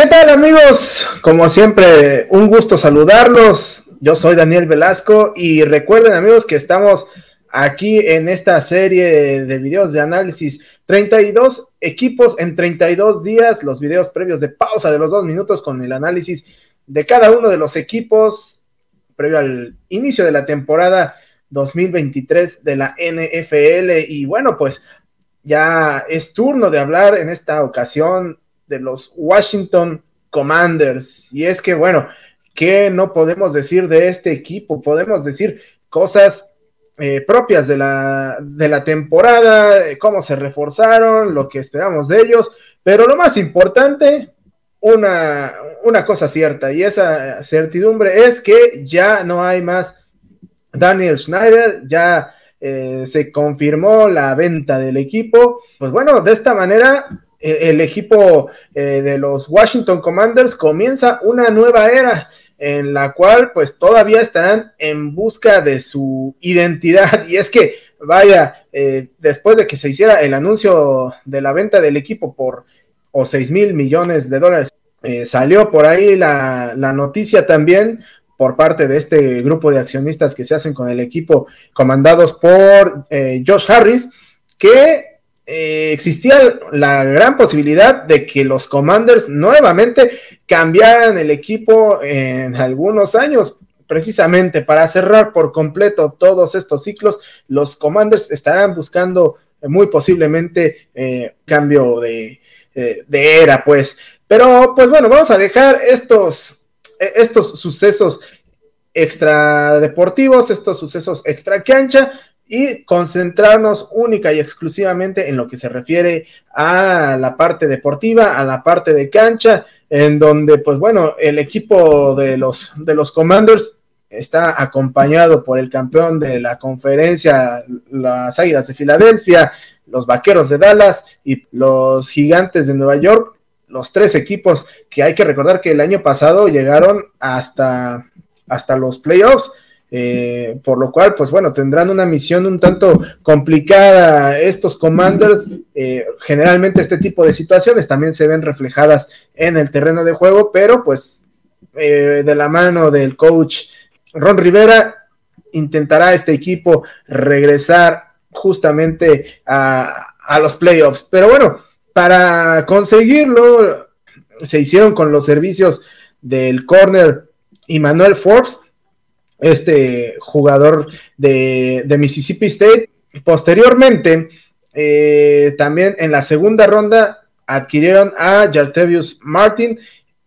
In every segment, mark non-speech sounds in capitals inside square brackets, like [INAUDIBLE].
¿Qué tal amigos? Como siempre, un gusto saludarlos. Yo soy Daniel Velasco y recuerden amigos que estamos aquí en esta serie de videos de análisis. 32 equipos en 32 días, los videos previos de pausa de los dos minutos con el análisis de cada uno de los equipos previo al inicio de la temporada 2023 de la NFL. Y bueno, pues ya es turno de hablar en esta ocasión de los Washington Commanders. Y es que, bueno, ¿qué no podemos decir de este equipo? Podemos decir cosas eh, propias de la, de la temporada, cómo se reforzaron, lo que esperamos de ellos, pero lo más importante, una, una cosa cierta, y esa certidumbre es que ya no hay más Daniel Schneider, ya eh, se confirmó la venta del equipo. Pues bueno, de esta manera eh, el equipo eh, de los Washington Commanders comienza una nueva era en la cual pues todavía estarán en busca de su identidad. [LAUGHS] Y es que vaya después de que se hiciera el anuncio de la venta del equipo por o 6 mil millones de dólares salió por ahí la, la noticia también por parte de este grupo de accionistas que se hacen con el equipo comandados por eh, Josh Harris, que eh, existía la gran posibilidad de que los Commanders nuevamente cambiaran el equipo en algunos años. Precisamente para cerrar por completo todos estos ciclos, los Commanders estarán buscando muy posiblemente eh, cambio de, de era, pues. Pero, pues bueno, vamos a dejar estos e, estos sucesos extradeportivos, estos sucesos extra cancha y concentrarnos única y exclusivamente en lo que se refiere a la parte deportiva, a la parte de cancha, en donde, pues bueno, el equipo de los, de los Commanders está acompañado por el campeón de la conferencia, las Águilas de Filadelfia, los Vaqueros de Dallas y los Gigantes de Nueva York, los tres equipos que hay que recordar que el año pasado llegaron hasta, hasta los playoffs. Eh, por lo cual, pues bueno, tendrán una misión un tanto complicada estos commanders. Eh, generalmente este tipo de situaciones también se ven reflejadas en el terreno de juego, pero pues eh, de la mano del coach Ron Rivera intentará este equipo regresar justamente a, los playoffs. Pero bueno, para conseguirlo, se hicieron con los servicios del corner Emmanuel Forbes, este jugador de, Mississippi State. Posteriormente, eh, también en la segunda ronda adquirieron a Jartevius Martin,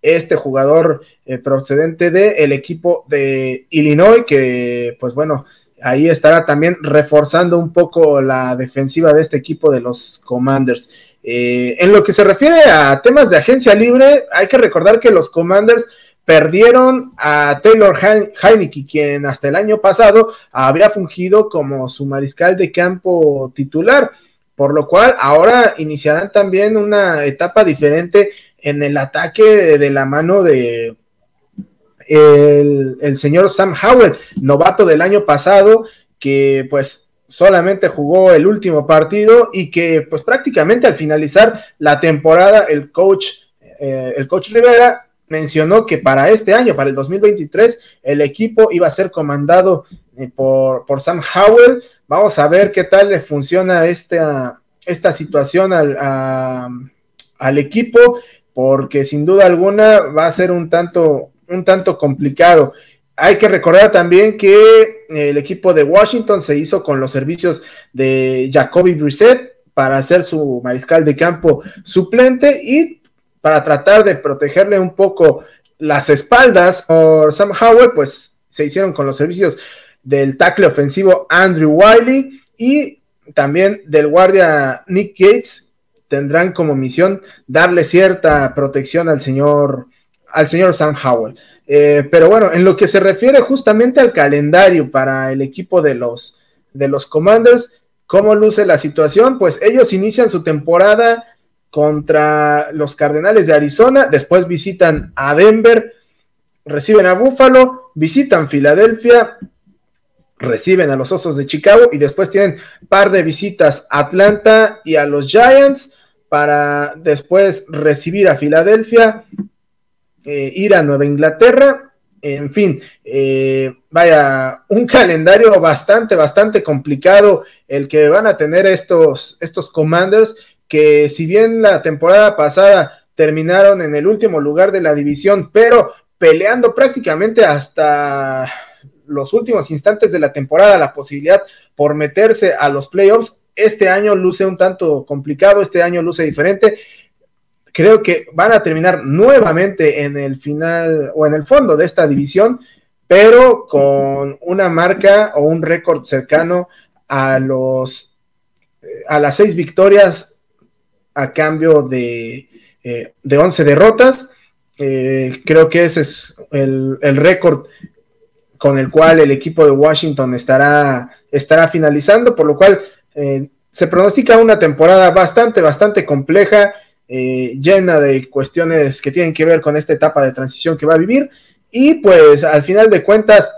este jugador eh, procedente del equipo de Illinois, que pues bueno, ahí estará también reforzando un poco la defensiva de este equipo de los Commanders. Eh, en lo que se refiere a temas de agencia libre, hay que recordar que los Commanders perdieron a Taylor Heineke, quien hasta el año pasado había fungido como su mariscal de campo titular, por lo cual ahora iniciarán también una etapa diferente en el ataque de, la mano de el, el señor Sam Howell, novato del año pasado, que pues solamente jugó el último partido y que pues prácticamente al finalizar la temporada el coach, eh, el coach Rivera mencionó que para este año, para el 2023, el equipo iba a ser comandado eh, por, por, Sam Howell. Vamos a ver qué tal le funciona esta, esta situación al, al equipo, porque sin duda alguna va a ser un tanto, un tanto complicado. Hay que recordar también que el equipo de Washington se hizo con los servicios de Jacoby Brissett para hacer su mariscal de campo suplente y para tratar de protegerle un poco las espaldas por Sam Howell, pues se hicieron con los servicios del tackle ofensivo Andrew Wiley y también del guardia Nick Gates tendrán como misión darle cierta protección al señor al señor Sam Howell. Eh, pero bueno, en lo que se refiere justamente al calendario para el equipo de los, de los Commanders, ¿cómo luce la situación? Pues ellos inician su temporada contra los Cardenales de Arizona, después visitan a Denver, reciben a Buffalo, visitan Filadelfia, reciben a los Osos de Chicago y después tienen par de visitas a Atlanta y a los Giants para después recibir a Filadelfia, eh, ir a Nueva Inglaterra. En fin, eh, vaya, un [LAUGHS] calendario bastante, bastante complicado el que van a tener estos, estos commanders, que si bien la temporada pasada terminaron en el último lugar de la división, pero peleando prácticamente hasta los últimos instantes de la temporada la posibilidad por meterse a los playoffs. Este año luce un tanto complicado, este año luce diferente. Creo que van a terminar nuevamente en el final o en el fondo de esta división, pero con una marca o un récord cercano a los a las seis victorias a cambio de, eh, de 11 derrotas. Eh, creo que ese es el, el récord con el cual el equipo de Washington estará, estará finalizando, por lo cual eh, se pronostica una temporada bastante, bastante compleja, eh, llena de cuestiones que tienen que ver con esta etapa de transición que va a vivir y pues al final de cuentas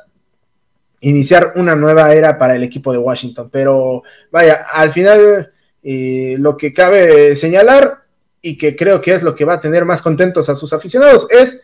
iniciar una nueva era para el equipo de Washington. Pero vaya, al final eh, lo que cabe señalar y que creo que es lo que va a tener más contentos a sus aficionados es,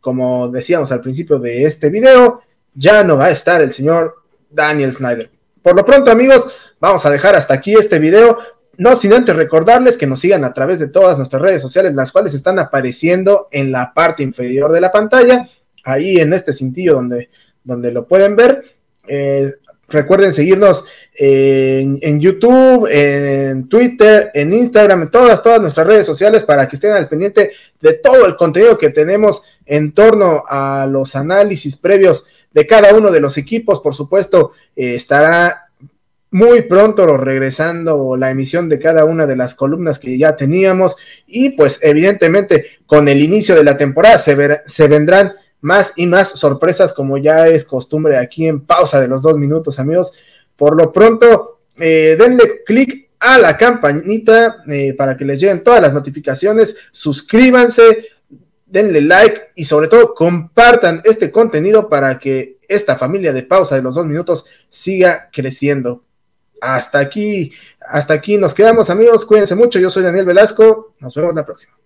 como decíamos al principio de este video, ya no va a estar el señor Daniel Snyder. Por lo pronto, amigos, vamos a dejar hasta aquí este video. No sin antes recordarles que nos sigan a través de todas nuestras redes sociales, las cuales están apareciendo en la parte inferior de la pantalla, ahí en este cintillo donde, donde lo pueden ver. Eh, recuerden seguirnos en, YouTube, en Twitter, en Instagram, en todas, todas nuestras redes sociales para que estén al pendiente de todo el contenido que tenemos en torno a los análisis previos de cada uno de los equipos. Por supuesto, eh, estará muy pronto regresando la emisión de cada una de las columnas que ya teníamos y pues evidentemente con el inicio de la temporada se, se vendrán más y más sorpresas como ya es costumbre aquí en pausa de los dos minutos amigos. Por lo pronto, eh, denle clic a la campanita eh, para que les lleguen todas las notificaciones, suscríbanse, denle like y sobre todo compartan este contenido para que esta familia de pausa de los dos minutos siga creciendo. Hasta aquí, hasta aquí nos quedamos amigos, cuídense mucho, yo soy Daniel Velasco, nos vemos la próxima.